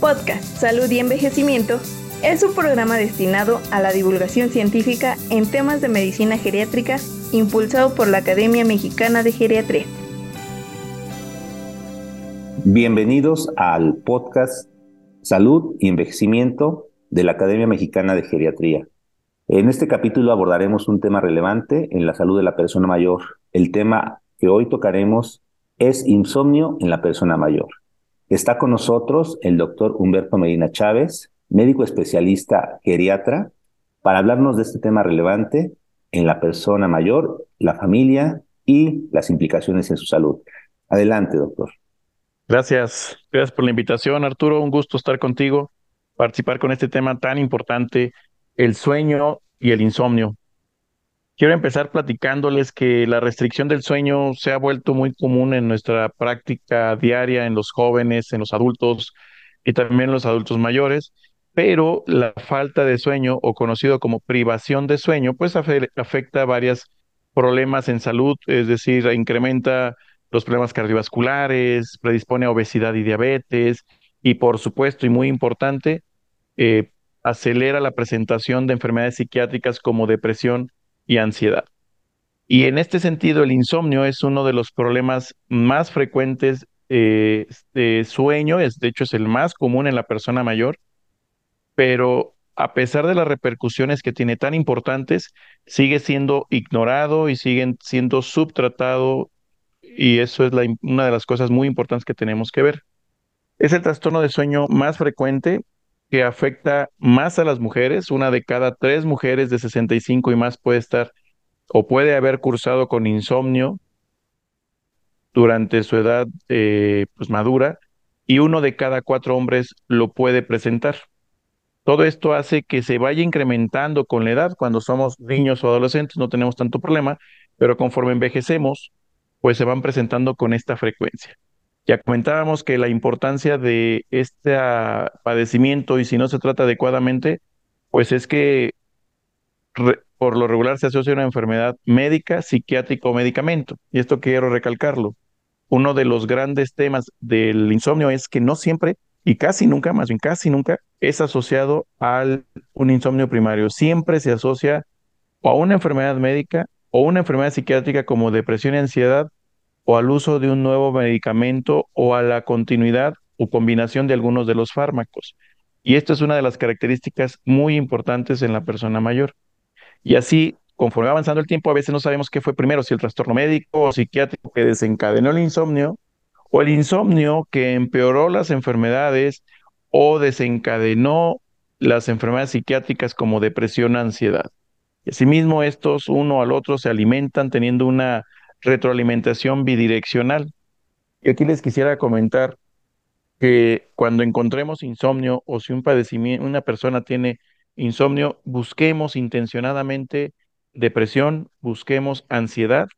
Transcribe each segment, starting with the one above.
Podcast Salud y Envejecimiento es un programa destinado a la divulgación científica en temas de medicina geriátrica impulsado por la Academia Mexicana de Geriatría. Bienvenidos al podcast Salud y Envejecimiento de la Academia Mexicana de Geriatría. En este capítulo abordaremos un tema relevante en la salud de la persona mayor. El tema que hoy tocaremos es insomnio en la persona mayor. Está con nosotros el doctor Humberto Medina Chávez, médico especialista geriatra, para hablarnos de este tema relevante en la persona mayor, la familia y las implicaciones en su salud. Adelante, doctor. Gracias, gracias por la invitación, Arturo. Un gusto estar contigo, participar con este tema tan importante, el sueño y el insomnio. Quiero empezar platicándoles que la restricción del sueño se ha vuelto muy común en nuestra práctica diaria en los jóvenes, en los adultos y también en los adultos mayores, pero la falta de sueño o conocido como privación de sueño, pues afecta varios problemas en salud, es decir, incrementa los problemas cardiovasculares, predispone a obesidad y diabetes y por supuesto y muy importante, eh, acelera la presentación de enfermedades psiquiátricas como depresión y ansiedad. Y en este sentido, el insomnio es uno de los problemas más frecuentes eh, de sueño, es, de hecho es el más común en la persona mayor, pero a pesar de las repercusiones que tiene tan importantes, sigue siendo ignorado y sigue siendo subtratado y eso es una de las cosas muy importantes que tenemos que ver. Es el trastorno de sueño más frecuente que afecta más a las mujeres. Una de cada tres mujeres de 65 y más puede estar o puede haber cursado con insomnio durante su edad eh, pues madura y uno de cada cuatro hombres lo puede presentar. Todo esto hace que se vaya incrementando con la edad. Cuando somos niños o adolescentes no tenemos tanto problema, pero conforme envejecemos, pues se van presentando con esta frecuencia. Ya comentábamos que la importancia de este padecimiento y si no se trata adecuadamente, pues es que por lo regular se asocia a una enfermedad médica, psiquiátrica o medicamento. Y esto quiero recalcarlo. Uno de los grandes temas del insomnio es que no siempre y casi nunca, más bien casi nunca, es asociado a un insomnio primario. Siempre se asocia a una enfermedad médica o una enfermedad psiquiátrica como depresión y ansiedad o al uso de un nuevo medicamento o a la continuidad o combinación de algunos de los fármacos. Y esto es una de las características muy importantes en la persona mayor. Y así, conforme va avanzando el tiempo, a veces no sabemos qué fue primero, si el trastorno médico o psiquiátrico que desencadenó el insomnio, o el insomnio que empeoró las enfermedades o desencadenó las enfermedades psiquiátricas como depresión, ansiedad. Y asimismo, estos uno al otro se alimentan teniendo una retroalimentación bidireccional. Y aquí les quisiera comentar que cuando encontremos insomnio o si un padecimiento, una persona tiene insomnio, busquemos intencionadamente depresión, busquemos ansiedad,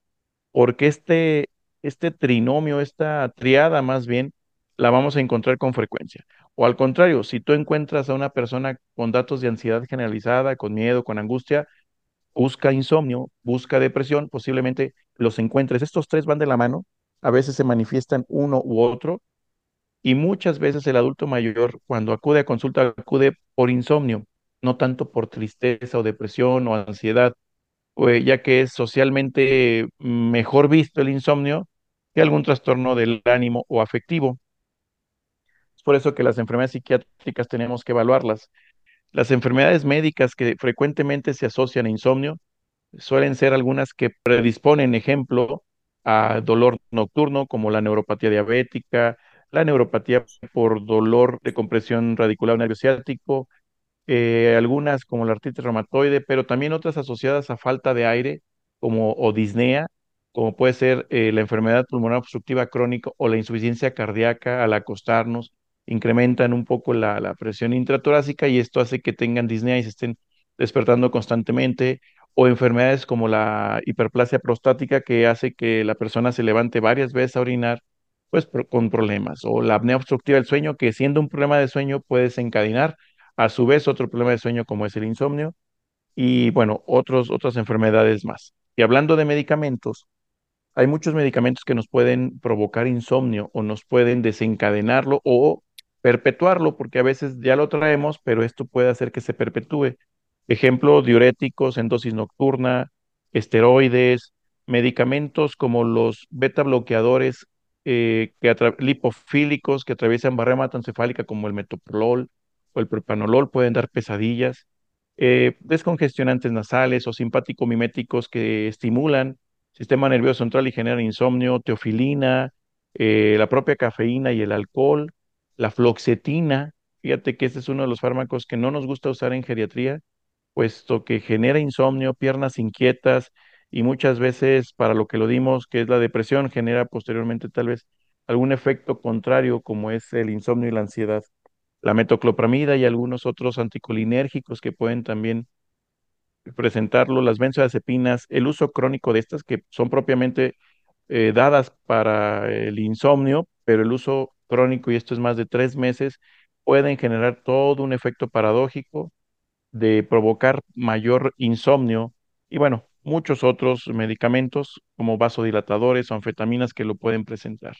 porque este, este trinomio, esta triada más bien, la vamos a encontrar con frecuencia. O al contrario, si tú encuentras a una persona con datos de ansiedad generalizada, con miedo, con angustia, busca insomnio, busca depresión, posiblemente los encuentres. Estos tres van de la mano, a veces se manifiestan uno u otro, y muchas veces el adulto mayor, cuando acude a consulta, acude por insomnio, no tanto por tristeza o depresión o ansiedad, pues, ya que es socialmente mejor visto el insomnio que algún trastorno del ánimo o afectivo. Es por eso que las enfermedades psiquiátricas tenemos que evaluarlas. Las enfermedades médicas que frecuentemente se asocian a insomnio suelen ser algunas que predisponen, ejemplo, a dolor nocturno, como la neuropatía diabética, la neuropatía por dolor de compresión radicular nervio ciático, eh, algunas como la artritis reumatoide, pero también otras asociadas a falta de aire, como o disnea, como puede ser eh, la enfermedad pulmonar obstructiva crónica o la insuficiencia cardíaca al acostarnos, incrementan un poco la, la presión intratorácica y esto hace que tengan disnea y se estén despertando constantemente, o enfermedades como la hiperplasia prostática que hace que la persona se levante varias veces a orinar, pues con problemas, o la apnea obstructiva del sueño, que siendo un problema de sueño puede desencadenar a su vez otro problema de sueño como es el insomnio, y bueno, otros, otras enfermedades más. Y hablando de medicamentos, hay muchos medicamentos que nos pueden provocar insomnio o nos pueden desencadenarlo o perpetuarlo, porque a veces ya lo traemos, pero esto puede hacer que se perpetúe. Ejemplo, diuréticos en dosis nocturna, esteroides, medicamentos como los beta bloqueadores eh, que lipofílicos que atraviesan barrera hematoencefálica como el metoprolol o el propanolol pueden dar pesadillas, eh, descongestionantes nasales o simpático-miméticos que estimulan sistema nervioso central y generan insomnio, teofilina, eh, la propia cafeína y el alcohol, la floxetina, fíjate que este es uno de los fármacos que no nos gusta usar en geriatría, puesto que genera insomnio, piernas inquietas y muchas veces para lo que lo dimos, que es la depresión, genera posteriormente tal vez algún efecto contrario como es el insomnio y la ansiedad. La metoclopramida y algunos otros anticolinérgicos que pueden también presentarlo, las benzodiazepinas, el uso crónico de estas que son propiamente eh, dadas para el insomnio, pero el uso crónico, y esto es más de tres meses, pueden generar todo un efecto paradójico de provocar mayor insomnio y bueno, muchos otros medicamentos como vasodilatadores o anfetaminas que lo pueden presentar.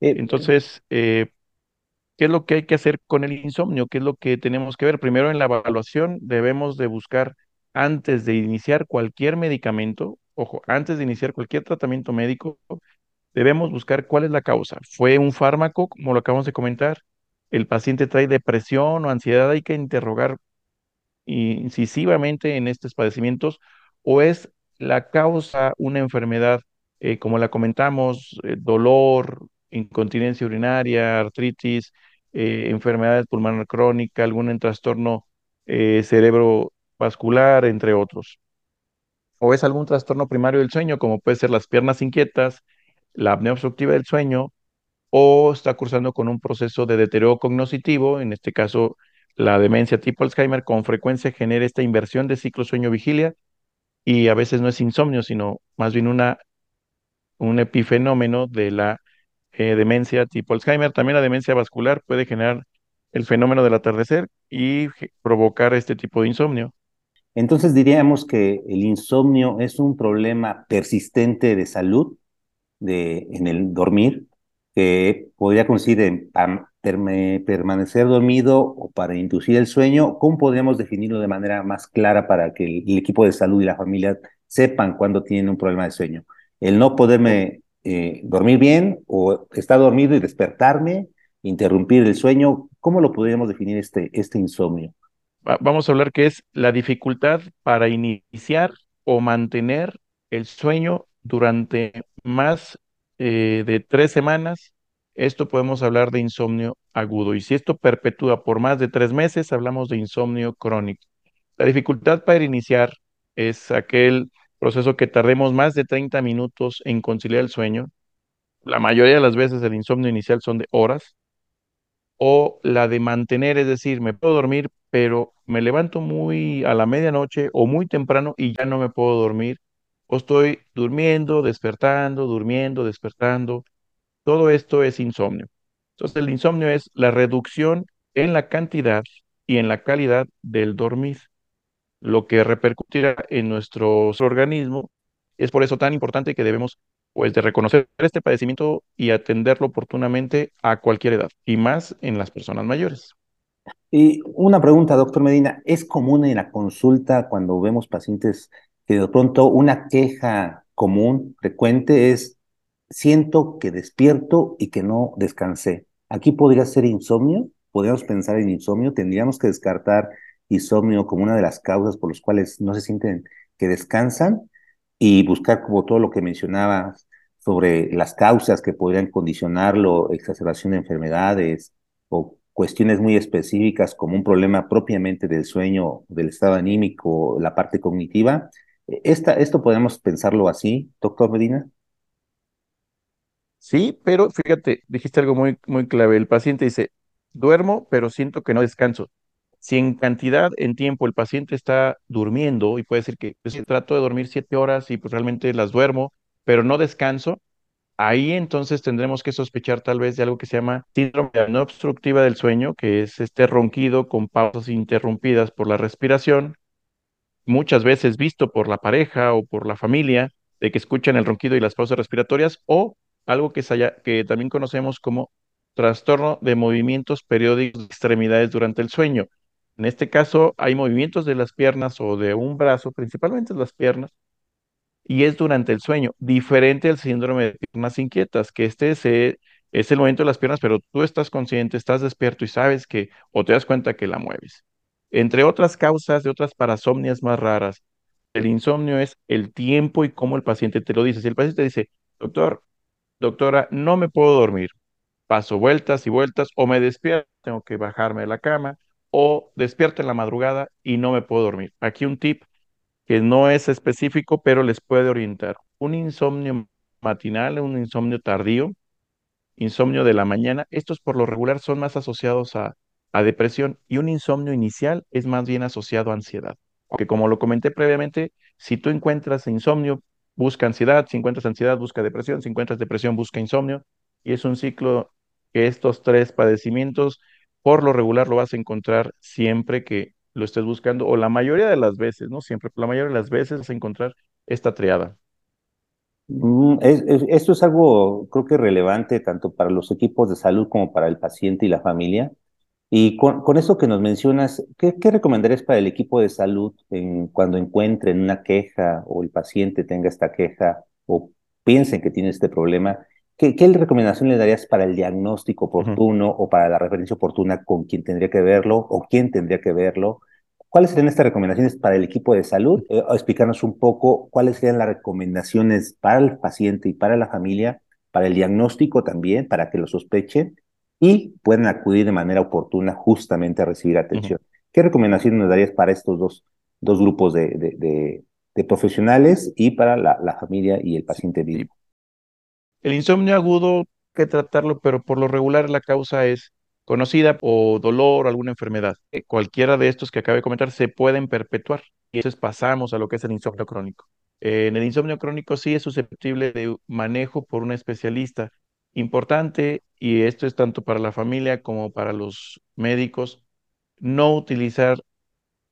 Eh, Entonces, eh, ¿qué es lo que hay que hacer con el insomnio? ¿Qué es lo que tenemos que ver? Primero, en la evaluación debemos de buscar antes de iniciar cualquier medicamento, ojo, antes de iniciar cualquier tratamiento médico, debemos buscar cuál es la causa. ¿Fue un fármaco, como lo acabamos de comentar? ¿El paciente trae depresión o ansiedad? Hay que interrogar incisivamente en estos padecimientos o es la causa una enfermedad, eh, como la comentamos, eh, dolor, incontinencia urinaria, artritis, eh, enfermedades pulmonar crónica, algún trastorno cerebrovascular, entre otros. O es algún trastorno primario del sueño, como puede ser las piernas inquietas, la apnea obstructiva del sueño, o está cursando con un proceso de deterioro cognoscitivo, en este caso la demencia tipo Alzheimer, con frecuencia genera esta inversión de ciclo sueño-vigilia y a veces no es insomnio, sino más bien una, un epifenómeno de la eh, demencia tipo Alzheimer. También la demencia vascular puede generar el fenómeno del atardecer y provocar este tipo de insomnio. Entonces diríamos que el insomnio es un problema persistente de salud de, en el dormir, que podría consistir en permanecer dormido o para inducir el sueño. ¿Cómo podríamos definirlo de manera más clara para que el, equipo de salud y la familia sepan cuándo tienen un problema de sueño? El no poderme eh, dormir bien o estar dormido y despertarme, interrumpir el sueño, ¿cómo lo podríamos definir este, este insomnio? Vamos a hablar que es la dificultad para iniciar o mantener el sueño durante más eh, de tres semanas, esto podemos hablar de insomnio agudo. Y si esto perpetúa por más de tres meses, hablamos de insomnio crónico. La dificultad para iniciar es aquel proceso que tardemos más de 30 minutos en conciliar el sueño. La mayoría de las veces el insomnio inicial son de horas. O la de mantener, es decir, me puedo dormir, pero me levanto muy a la medianoche o muy temprano y ya no me puedo dormir o estoy durmiendo, despertando, durmiendo, despertando. Todo esto es insomnio. Entonces, el insomnio es la reducción en la cantidad y en la calidad del dormir, lo que repercutirá en nuestro organismo. Es por eso tan importante que debemos pues de reconocer este padecimiento y atenderlo oportunamente a cualquier edad, y más en las personas mayores. Y una pregunta, doctor Medina, ¿es común en la consulta cuando vemos pacientes que de pronto una queja común, frecuente, es siento que despierto y que no descansé. Aquí podría ser insomnio, podríamos pensar en insomnio, tendríamos que descartar insomnio como una de las causas por las cuales no se sienten que descansan y buscar como todo lo que mencionabas sobre las causas que podrían condicionarlo, exacerbación de enfermedades o cuestiones muy específicas como un problema propiamente del sueño, del estado anímico, la parte cognitiva, esta, ¿Esto podemos pensarlo así, doctor Medina? Sí, pero fíjate, dijiste algo muy, muy clave. El paciente dice, duermo, pero siento que no descanso. Si en cantidad, en tiempo, el paciente está durmiendo y puede decir que pues, trato de dormir siete horas y pues realmente las duermo, pero no descanso, ahí entonces tendremos que sospechar tal vez de algo que se llama síndrome no obstructiva del sueño, que es este ronquido con pausas interrumpidas por la respiración, muchas veces visto por la pareja o por la familia, de que escuchan el ronquido y las pausas respiratorias, o algo que, que también conocemos como trastorno de movimientos periódicos de extremidades durante el sueño. En este caso, hay movimientos de las piernas o de un brazo, principalmente las piernas, y es durante el sueño, diferente al síndrome de piernas inquietas, que este es, el movimiento de las piernas, pero tú estás consciente, estás despierto y sabes que, o te das cuenta que la mueves. Entre otras causas de otras parasomnias más raras, el insomnio es el tiempo y cómo el paciente te lo dice. Si el paciente dice, doctor, doctora, no me puedo dormir, paso vueltas y vueltas, o me despierto, tengo que bajarme de la cama, o despierto en la madrugada y no me puedo dormir. Aquí un tip que no es específico, pero les puede orientar. Un insomnio matinal, un insomnio tardío, insomnio de la mañana, estos por lo regular son más asociados a, a depresión y un insomnio inicial es más bien asociado a ansiedad. Porque como lo comenté previamente, si tú encuentras insomnio, busca ansiedad, si encuentras ansiedad, busca depresión, si encuentras depresión, busca insomnio, y es un ciclo que estos tres padecimientos, por lo regular, lo vas a encontrar siempre que lo estés buscando, o la mayoría de las veces, no siempre, la mayoría de las veces vas a encontrar esta triada. Mm, esto es algo, creo que relevante tanto para los equipos de salud como para el paciente y la familia. Y con, con eso que nos mencionas, ¿qué, ¿qué, recomendarías para el equipo de salud en, cuando encuentren una queja o el paciente tenga esta queja o piensen que tiene este problema? ¿Qué, qué recomendación le darías para el diagnóstico oportuno o para la referencia oportuna con quien tendría que verlo o quién tendría que verlo? ¿Cuáles serían estas recomendaciones para el equipo de salud? Eh, explicarnos un poco cuáles serían las recomendaciones para el paciente y para la familia, para el diagnóstico también, para que lo sospechen y puedan acudir de manera oportuna justamente a recibir atención. ¿Qué recomendaciones nos darías para estos dos, dos grupos de, de, de, profesionales y para la, la, familia y el paciente mismo? El insomnio agudo, que tratarlo, pero por lo regular la causa es conocida o dolor o alguna enfermedad. Eh, cualquiera de estos que acabo de comentar se pueden perpetuar y entonces pasamos a lo que es el insomnio crónico. Eh, en el insomnio crónico sí es susceptible de manejo por un especialista importante, y esto es tanto para la familia como para los médicos, no utilizar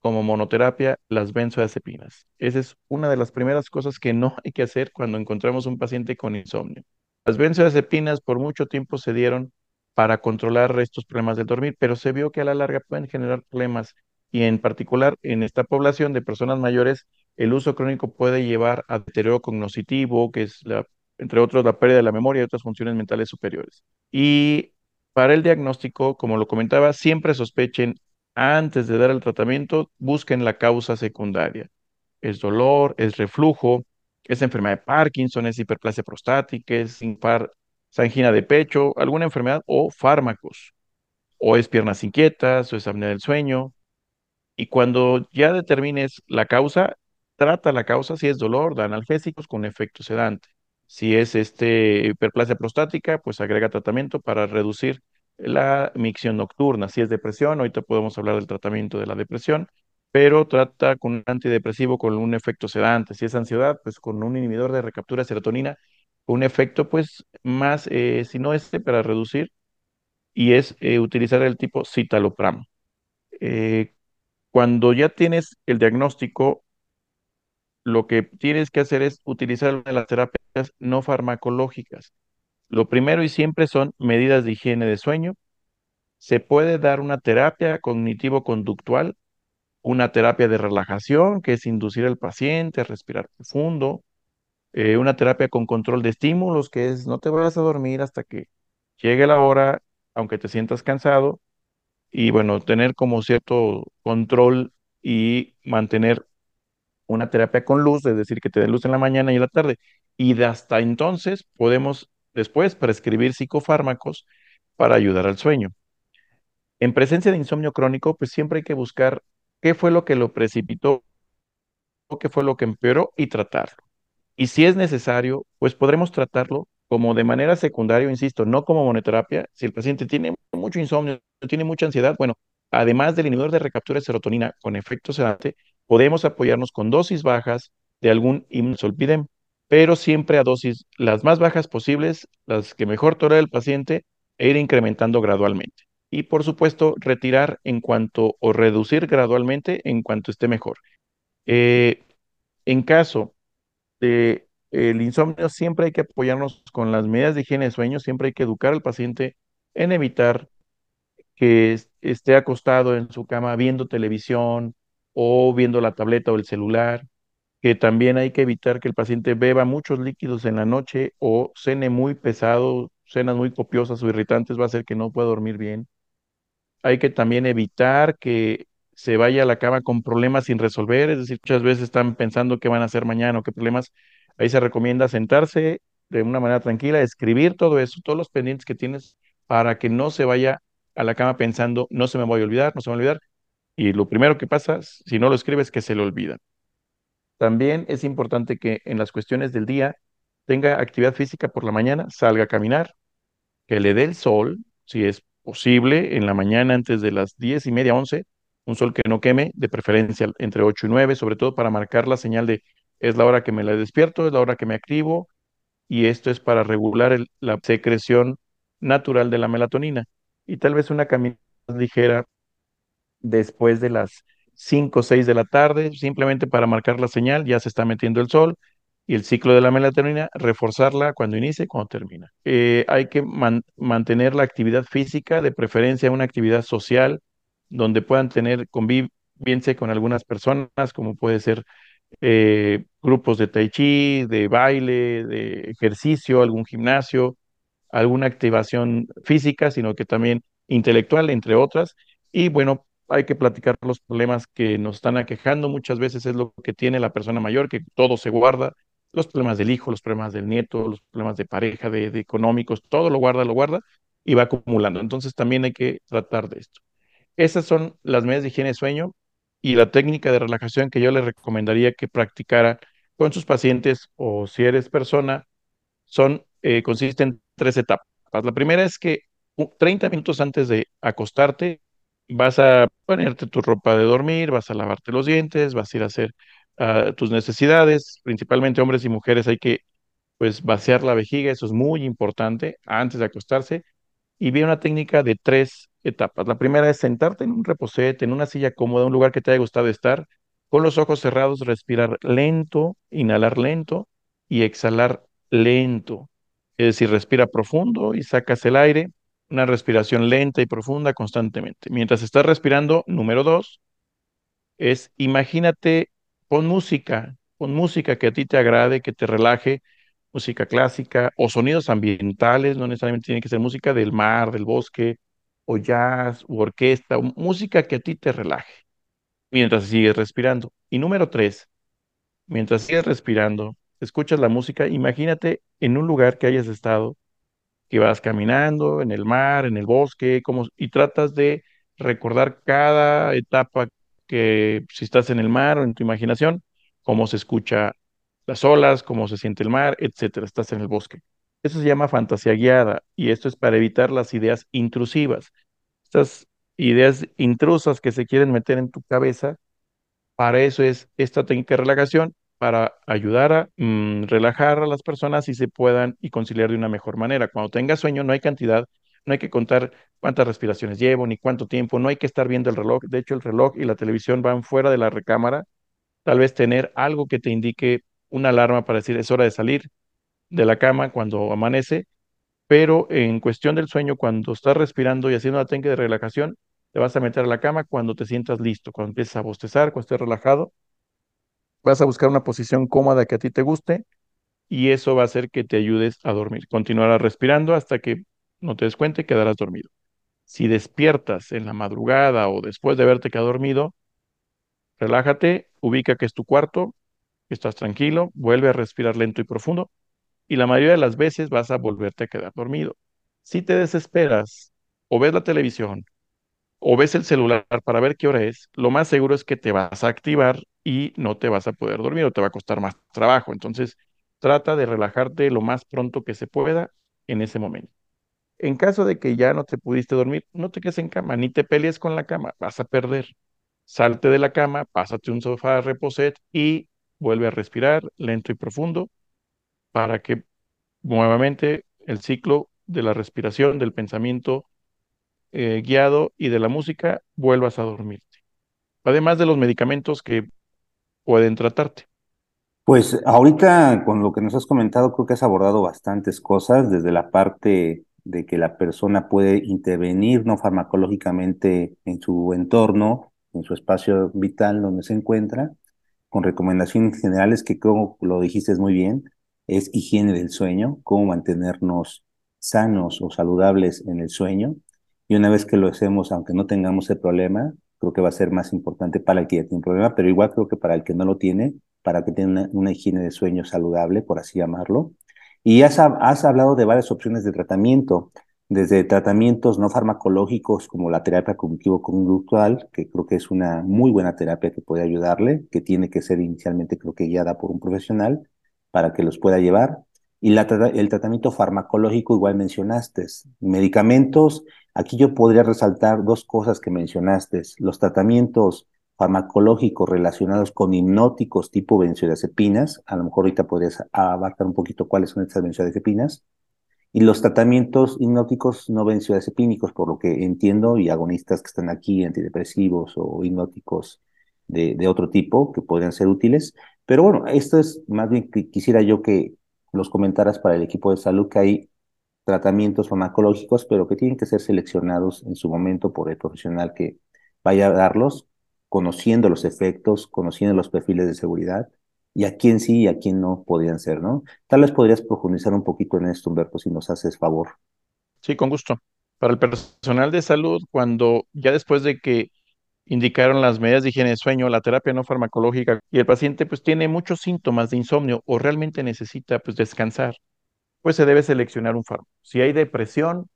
como monoterapia las benzoazepinas. Esa es una de las primeras cosas que no hay que hacer cuando encontramos un paciente con insomnio. Las benzoazepinas por mucho tiempo se dieron para controlar estos problemas del dormir, pero se vio que a la larga pueden generar problemas y en particular en esta población de personas mayores, el uso crónico puede llevar a deterioro cognitivo, que es la entre otros la pérdida de la memoria y otras funciones mentales superiores. Y para el diagnóstico, como lo comentaba, siempre sospechen antes de dar el tratamiento, busquen la causa secundaria. Es dolor, es reflujo, es enfermedad de Parkinson, es hiperplasia prostática, es angina de pecho, alguna enfermedad o fármacos, o es piernas inquietas, o es apnea del sueño. Y cuando ya determines la causa, trata la causa si es dolor, da analgésicos con efecto sedante. Si es este hiperplasia prostática, pues agrega tratamiento para reducir la micción nocturna. Si es depresión, ahorita podemos hablar del tratamiento de la depresión, pero trata con un antidepresivo con un efecto sedante. Si es ansiedad, pues con un inhibidor de recaptura de serotonina, un efecto pues más, eh, si no este, para reducir, y es eh, utilizar el tipo citalopram. Eh, cuando ya tienes el diagnóstico, lo que tienes que hacer es utilizar las terapias no farmacológicas. Lo primero y siempre son medidas de higiene de sueño. Se puede dar una terapia cognitivo-conductual, una terapia de relajación, que es inducir al paciente a respirar profundo, eh, una terapia con control de estímulos, que es no te vayas a dormir hasta que llegue la hora, aunque te sientas cansado, y bueno, tener como cierto control y mantener una terapia con luz, es decir, que te dé luz en la mañana y en la tarde. Y hasta entonces podemos después prescribir psicofármacos para ayudar al sueño. En presencia de insomnio crónico, pues siempre hay que buscar qué fue lo que lo precipitó, qué fue lo que empeoró y tratarlo. Y si es necesario, pues podremos tratarlo como de manera secundaria, insisto, no como monoterapia. Si el paciente tiene mucho insomnio, tiene mucha ansiedad, bueno, además del inhibidor de recaptura de serotonina con efecto sedante, podemos apoyarnos con dosis bajas de algún immunosolpidem, pero siempre a dosis las más bajas posibles, las que mejor tolera el paciente, e ir incrementando gradualmente. Y por supuesto, retirar en cuanto o reducir gradualmente en cuanto esté mejor. Eh, en caso de el insomnio, siempre hay que apoyarnos con las medidas de higiene de sueño, siempre hay que educar al paciente en evitar que esté acostado en su cama viendo televisión o viendo la tableta o el celular, que también hay que evitar que el paciente beba muchos líquidos en la noche o cene muy pesado, cenas muy copiosas o irritantes, va a hacer que no pueda dormir bien. Hay que también evitar que se vaya a la cama con problemas sin resolver, es decir, muchas veces están pensando qué van a hacer mañana o qué problemas. Ahí se recomienda sentarse de una manera tranquila, escribir todo eso, todos los pendientes que tienes para que no se vaya a la cama pensando, no se me voy a olvidar, no se me va a olvidar. Y lo primero que pasa, si no lo escribes, que se le olvida. También es importante que en las cuestiones del día tenga actividad física por la mañana, salga a caminar, que le dé el sol, si es posible, en la mañana antes de las diez y media, once, un sol que no queme, de preferencia entre 8 y 9, sobre todo para marcar la señal de es la hora que me la despierto, es la hora que me activo, y esto es para regular la secreción natural de la melatonina. Y tal vez una caminata ligera después de las 5 o 6 de la tarde, simplemente para marcar la señal, ya se está metiendo el sol, y el ciclo de la melatonina, reforzarla cuando inicie y cuando termina. Eh, hay que mantener la actividad física, de preferencia una actividad social, donde puedan tener convivencia con algunas personas, como puede ser eh, grupos de tai chi, de baile, de ejercicio, algún gimnasio, alguna activación física, sino que también intelectual, entre otras. Y bueno, hay que platicar los problemas que nos están aquejando. Muchas veces es lo que tiene la persona mayor, que todo se guarda, los problemas del hijo, los problemas del nieto, los problemas de pareja, de, económicos, todo lo guarda, lo guarda y va acumulando. Entonces también hay que tratar de esto. Esas son las medidas de higiene sueño y la técnica de relajación que yo le recomendaría que practicara con sus pacientes o si eres persona, son, eh, consiste en tres etapas. La primera es que 30 minutos antes de acostarte vas a ponerte tu ropa de dormir, vas a lavarte los dientes, vas a ir a hacer ah, tus necesidades, principalmente hombres y mujeres hay que pues vaciar la vejiga, eso es muy importante antes de acostarse y vi una técnica de tres etapas. La primera es sentarte en un reposete, en una silla cómoda, un lugar que te haya gustado estar, con los ojos cerrados, respirar lento, inhalar lento y exhalar lento. Es decir, respira profundo y sacas el aire, una respiración lenta y profunda constantemente. Mientras estás respirando, número dos, es imagínate, pon música, pon música que a ti te agrade, que te relaje, música clásica o sonidos ambientales, no necesariamente tiene que ser música del mar, del bosque, o jazz, u orquesta, música que a ti te relaje, mientras sigues respirando. Y número tres, mientras sigues respirando, escuchas la música, imagínate en un lugar que hayas estado, que vas caminando en el mar, en el bosque, como, y tratas de recordar cada etapa que si estás en el mar o en tu imaginación, cómo se escucha las olas, cómo se siente el mar, etcétera. Estás en el bosque. Eso se llama fantasía guiada y esto es para evitar las ideas intrusivas. Estas ideas intrusas que se quieren meter en tu cabeza, para eso es esta técnica de relajación, para ayudar a mm, relajar a las personas y se puedan y conciliar de una mejor manera. Cuando tengas sueño no hay cantidad, no hay que contar cuántas respiraciones llevo ni cuánto tiempo, no hay que estar viendo el reloj. De hecho, el reloj y la televisión van fuera de la recámara. Tal vez tener algo que te indique una alarma para decir es hora de salir de la cama cuando amanece, pero en cuestión del sueño, cuando estás respirando y haciendo una técnica de relajación, te vas a meter a la cama cuando te sientas listo, cuando empieces a bostezar, cuando estés relajado, vas a buscar una posición cómoda que a ti te guste y eso va a hacer que te ayudes a dormir. Continuarás respirando hasta que no te des cuenta y quedarás dormido. Si despiertas en la madrugada o después de haberte quedado dormido, relájate, ubica que es tu cuarto, estás tranquilo, vuelve a respirar lento y profundo y la mayoría de las veces vas a volverte a quedar dormido. Si te desesperas o ves la televisión o ves el celular para ver qué hora es, lo más seguro es que te vas a activar y no te vas a poder dormir o te va a costar más trabajo. Entonces, trata de relajarte lo más pronto que se pueda en ese momento. En caso de que ya no te pudiste dormir, no te quedes en cama, ni te pelees con la cama, vas a perder. Salte de la cama, pásate un sofá reposet y vuelve a respirar lento y profundo para que nuevamente el ciclo de la respiración, del pensamiento eh, guiado y de la música vuelvas a dormirte. Además de los medicamentos que pueden tratarte. Pues ahorita con lo que nos has comentado creo que has abordado bastantes cosas, desde la parte de que la persona puede intervenir no farmacológicamente en su entorno, en su espacio vital donde se encuentra, con recomendaciones generales que como lo dijiste muy bien, es higiene del sueño, cómo mantenernos sanos o saludables en el sueño. Y una vez que lo hacemos, aunque no tengamos el problema, creo que va a ser más importante para el que ya tiene un problema, pero igual creo que para el que no lo tiene, para que tenga una, higiene de sueño saludable, por así llamarlo. Y has, has hablado de varias opciones de tratamiento, desde tratamientos no farmacológicos como la terapia cognitivo-conductual, que creo que es una muy buena terapia que puede ayudarle, que tiene que ser inicialmente creo que guiada por un profesional para que los pueda llevar. Y la, el tratamiento farmacológico igual mencionaste, medicamentos Aquí yo podría resaltar dos cosas que mencionaste. Los tratamientos farmacológicos relacionados con hipnóticos tipo benzodiazepinas, a lo mejor ahorita podrías abarcar un poquito cuáles son estas benzodiazepinas, y los tratamientos hipnóticos no benzodiazepínicos, por lo que entiendo, y agonistas que están aquí, antidepresivos o hipnóticos de, de otro tipo que podrían ser útiles. Pero bueno, esto es más bien que quisiera yo que los comentaras para el equipo de salud que hay tratamientos farmacológicos, pero que tienen que ser seleccionados en su momento por el profesional que vaya a darlos, conociendo los efectos, conociendo los perfiles de seguridad y a quién sí y a quién no podrían ser, ¿no? Tal vez podrías profundizar un poquito en esto, Humberto, si nos haces favor. Sí, con gusto. Para el personal de salud, cuando ya después de que indicaron las medidas de higiene de sueño, la terapia no farmacológica y el paciente pues tiene muchos síntomas de insomnio o realmente necesita pues descansar, pues se debe seleccionar un fármaco. Si hay depresión,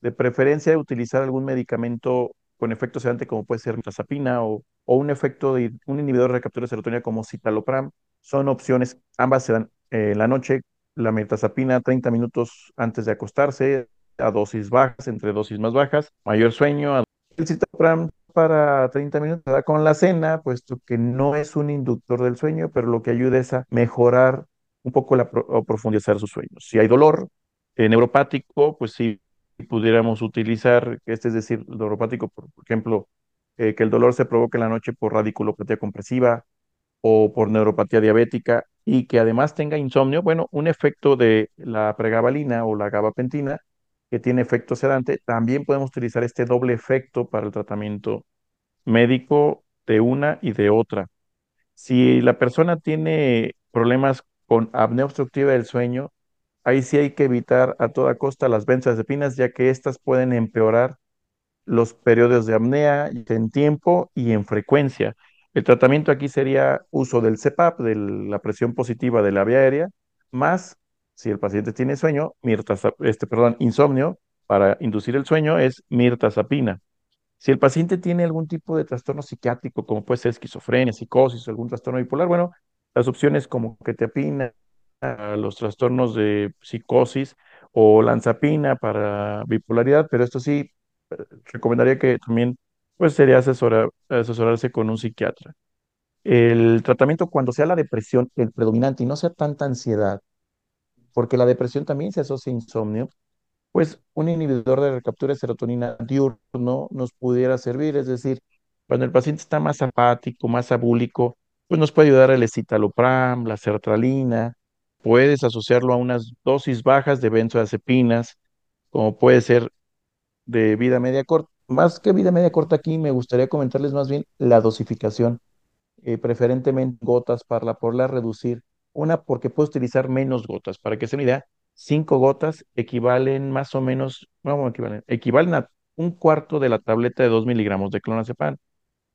de preferencia utilizar algún medicamento con efecto sedante como puede ser mirtazapina o, o un efecto de un inhibidor de recaptura de serotonina como citalopram. Son opciones, ambas se dan eh, en la noche, la mirtazapina 30 minutos antes de acostarse, a dosis bajas, entre dosis más bajas, mayor sueño. El citalopram para 30 minutos con la cena, puesto que no es un inductor del sueño, pero lo que ayuda es a mejorar un poco la, profundizar sus sueños. Si hay dolor neuropático, pues si pudiéramos utilizar, este es decir, neuropático, por, ejemplo, eh, que el dolor se provoque en la noche por radiculopatía compresiva o por neuropatía diabética y que además tenga insomnio, bueno, un efecto de la pregabalina o la gabapentina que tiene efecto sedante, también podemos utilizar este doble efecto para el tratamiento médico de una y de otra. Si la persona tiene problemas con apnea obstructiva del sueño, ahí sí hay que evitar a toda costa las benzodiazepinas, ya que estas pueden empeorar los periodos de apnea en tiempo y en frecuencia. El tratamiento aquí sería uso del CPAP, de la presión positiva de la vía aérea, más si el paciente tiene sueño, este, perdón, insomnio, para inducir el sueño es mirtazapina. Si el paciente tiene algún tipo de trastorno psiquiátrico, como puede ser esquizofrenia, psicosis algún trastorno bipolar, bueno, las opciones como quetiapina, los trastornos de psicosis o lanzapina para bipolaridad, pero esto sí, recomendaría que también pues sería asesorarse con un psiquiatra. El tratamiento cuando sea la depresión el predominante y no sea tanta ansiedad, porque la depresión también se asocia a insomnio, pues un inhibidor de recaptura de serotonina diurno nos pudiera servir, es decir, cuando el paciente está más apático, más abúlico, pues nos puede ayudar el escitalopram, la sertralina, puedes asociarlo a unas dosis bajas de benzodiazepinas, como puede ser de vida media corta. Más que vida media corta aquí, me gustaría comentarles más bien la dosificación, eh, preferentemente gotas para poderla reducir. Una, porque puedo utilizar menos gotas. Para que se una idea, cinco gotas equivalen más o menos, no, equivalen, equivalen a un cuarto de la tableta de dos miligramos de clonazepam.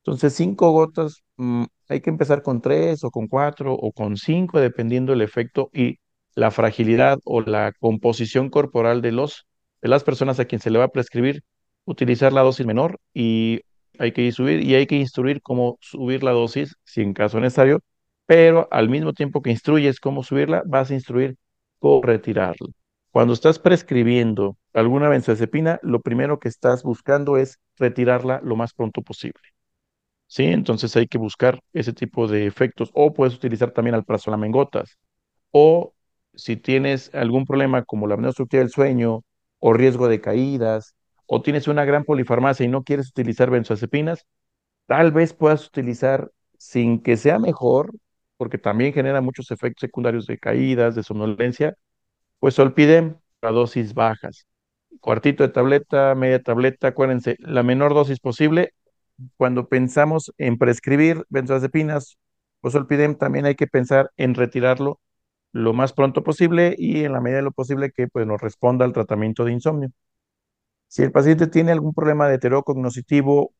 Entonces, cinco gotas, mm, hay que empezar con tres o con cuatro o con cinco, dependiendo del efecto y la fragilidad o la composición corporal de, los, de las personas a quien se le va a prescribir, utilizar la dosis menor y hay que subir y hay que instruir cómo subir la dosis si en caso necesario, pero al mismo tiempo que instruyes cómo subirla, vas a instruir cómo retirarla. Cuando estás prescribiendo alguna benzodiazepina, lo primero que estás buscando es retirarla lo más pronto posible. ¿Sí? Entonces hay que buscar ese tipo de efectos. O puedes utilizar también alprazolam en. O si tienes algún problema como la apnea del sueño o riesgo de caídas, o tienes una gran polifarmacia y no quieres utilizar benzodiazepinas, tal vez puedas utilizar sin que sea mejor, porque también genera muchos efectos secundarios de caídas, de somnolencia, pues olpidem a dosis bajas. cuartito de tableta, media tableta, acuérdense, la menor dosis posible. Cuando pensamos en prescribir benzodiazepinas o solpidem, también hay que pensar en retirarlo lo más pronto posible y en la medida de lo posible que pues, nos responda al tratamiento de insomnio. Si el paciente tiene algún problema de cognitivo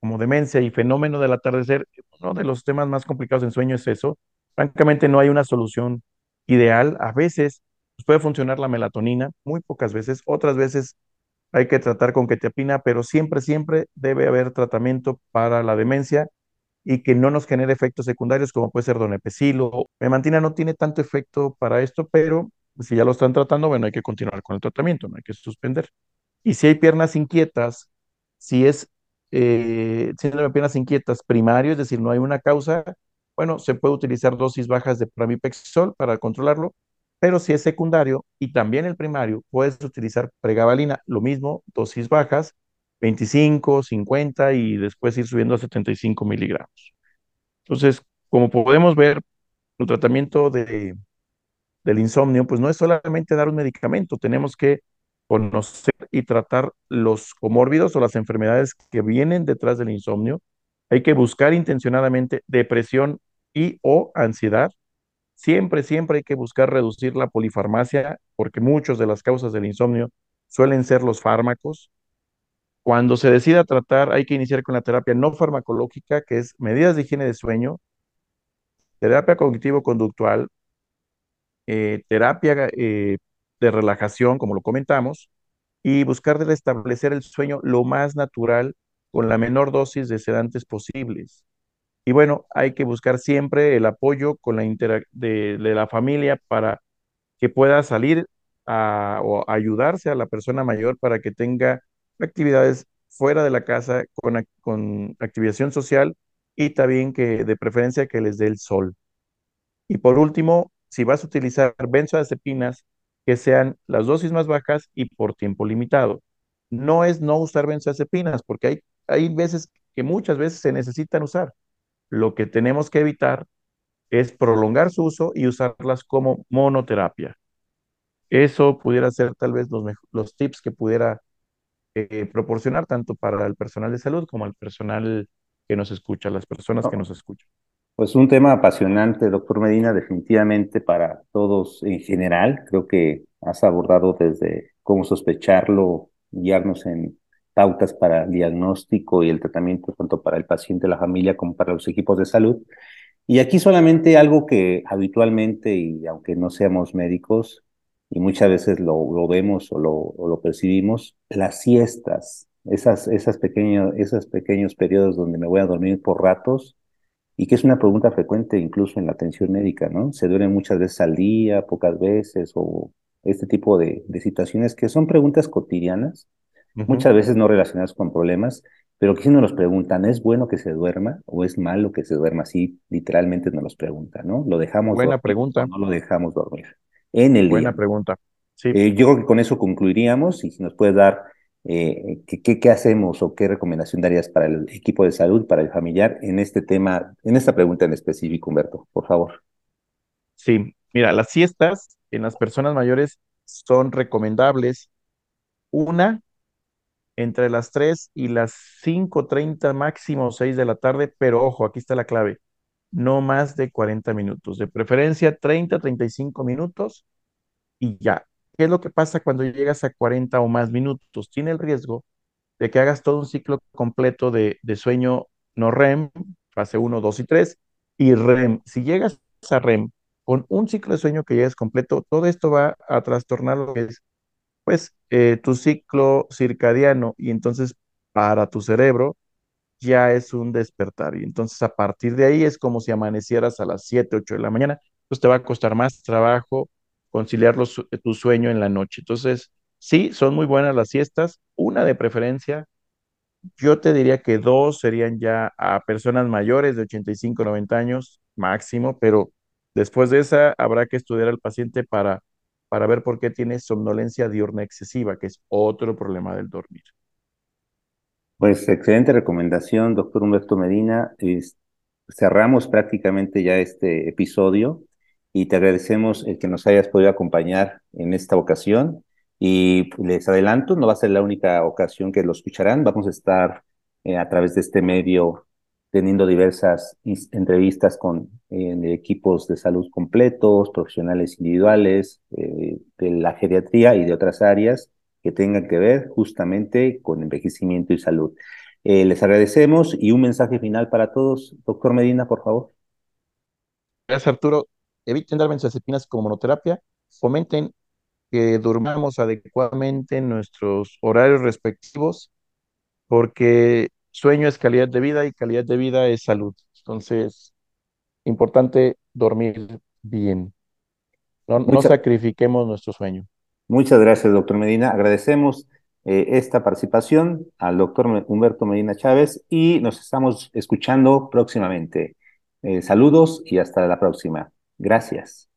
como demencia y fenómeno del atardecer, uno de los temas más complicados en sueño es eso. Francamente, no hay una solución ideal. A veces pues, puede funcionar la melatonina, muy pocas veces. Otras veces hay que tratar con ketiapina, pero siempre, siempre debe haber tratamiento para la demencia y que no nos genere efectos secundarios como puede ser donepecilo. Memantina no tiene tanto efecto para esto, pero si ya lo están tratando, bueno, hay que continuar con el tratamiento, no hay que suspender. Y si hay piernas inquietas, si es eh, síndrome de piernas inquietas primario, es decir, no hay una causa, bueno, se puede utilizar dosis bajas de pramipexol para controlarlo, pero si es secundario y también el primario, puedes utilizar pregabalina, lo mismo, dosis bajas, 25, 50 y después ir subiendo a 75 miligramos. Entonces, como podemos ver, el tratamiento de, del insomnio, pues no es solamente dar un medicamento, tenemos que conocer y tratar los comórbidos o las enfermedades que vienen detrás del insomnio. Hay que buscar intencionadamente depresión y o ansiedad. Siempre, siempre hay que buscar reducir la polifarmacia porque muchas de las causas del insomnio suelen ser los fármacos. Cuando se decida tratar, hay que iniciar con la terapia no farmacológica, que es medidas de higiene de sueño, terapia cognitivo-conductual, eh, terapia eh, de relajación, como lo comentamos, y buscar restablecer el sueño lo más natural con la menor dosis de sedantes posibles. Y bueno, hay que buscar siempre el apoyo con la de, la familia para que pueda salir a, o ayudarse a la persona mayor para que tenga actividades fuera de la casa con, con activación social y también que de preferencia que les dé el sol. Y por último, si vas a utilizar benzodiazepinas, que sean las dosis más bajas y por tiempo limitado. No es no usar benzodiazepinas, porque hay, hay veces que muchas veces se necesitan usar. Lo que tenemos que evitar es prolongar su uso y usarlas como monoterapia. Eso pudiera ser tal vez los, los tips que pudiera eh, proporcionar tanto para el personal de salud como al personal que nos escucha, las personas que nos escuchan. Pues un tema apasionante, doctor Medina, definitivamente para todos en general. Creo que has abordado desde cómo sospecharlo, guiarnos en pautas para el diagnóstico y el tratamiento, tanto para el paciente, la familia, como para los equipos de salud. Y aquí solamente algo que habitualmente, y aunque no seamos médicos, y muchas veces lo, lo vemos o lo, o lo, percibimos, las siestas, esas, esas pequeños, esos pequeños periodos donde me voy a dormir por ratos, y que es una pregunta frecuente incluso en la atención médica, ¿no? Se duermen muchas veces al día, pocas veces, o este tipo de, de situaciones que son preguntas cotidianas, muchas veces no relacionadas con problemas, pero que si nos los preguntan, ¿es bueno que se duerma o es malo que se duerma? Así literalmente nos los preguntan, ¿no? ¿Lo dejamos Buena pregunta. no lo dejamos dormir? En el Buena pregunta. Sí. Eh, yo creo que con eso concluiríamos y si nos puedes dar eh, ¿qué, ¿qué, hacemos o qué recomendación darías para el equipo de salud, para el familiar en este tema, en esta pregunta en específico, Humberto, por favor? Sí, mira, las siestas en las personas mayores son recomendables. Una, entre las 3 y las 5.30 máximo 6 de la tarde, pero ojo, aquí está la clave, no más de 40 minutos, de preferencia 30, 35 minutos y ya. ¿Qué es lo que pasa cuando llegas a 40 o más minutos? Tiene el riesgo de que hagas todo un ciclo completo de, sueño no REM, fase 1, 2 y 3, y REM. Si llegas a REM con un ciclo de sueño que ya es completo, todo esto va a trastornar lo que es, pues, eh, tu ciclo circadiano, y entonces para tu cerebro ya es un despertar. Y entonces a partir de ahí es como si amanecieras a las 7, 8 de la mañana, pues te va a costar más trabajo conciliar tu sueño en la noche. Entonces, sí, son muy buenas las siestas, una de preferencia. Yo te diría que dos serían ya a personas mayores de 85, 90 años máximo, pero después de esa habrá que estudiar al paciente para, para ver por qué tiene somnolencia diurna excesiva, que es otro problema del dormir. Pues excelente recomendación, doctor Humberto Medina. cerramos prácticamente ya este episodio y te agradecemos el que nos hayas podido acompañar en esta ocasión. Y les adelanto, no va a ser la única ocasión que lo escucharán. Vamos a estar eh, a través de este medio teniendo diversas entrevistas con eh, equipos de salud completos, profesionales individuales, eh, de la geriatría y de otras áreas que tengan que ver justamente con envejecimiento y salud. les agradecemos y un mensaje final para todos. Doctor Medina, por favor. Gracias, Arturo. Eviten dar benzodiazepinas como monoterapia. Fomenten que durmamos adecuadamente en nuestros horarios respectivos, porque sueño es calidad de vida y calidad de vida es salud. Entonces, importante dormir bien. No, sacrifiquemos nuestro sueño. Muchas gracias, doctor Medina. Agradecemos eh, esta participación al doctor Humberto Medina Chávez y nos estamos escuchando próximamente. Eh, saludos y hasta la próxima. Gracias.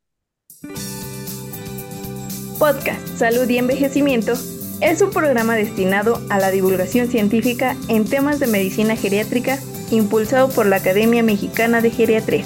Podcast Salud y Envejecimiento es un programa destinado a la divulgación científica en temas de medicina geriátrica impulsado por la Academia Mexicana de Geriatría.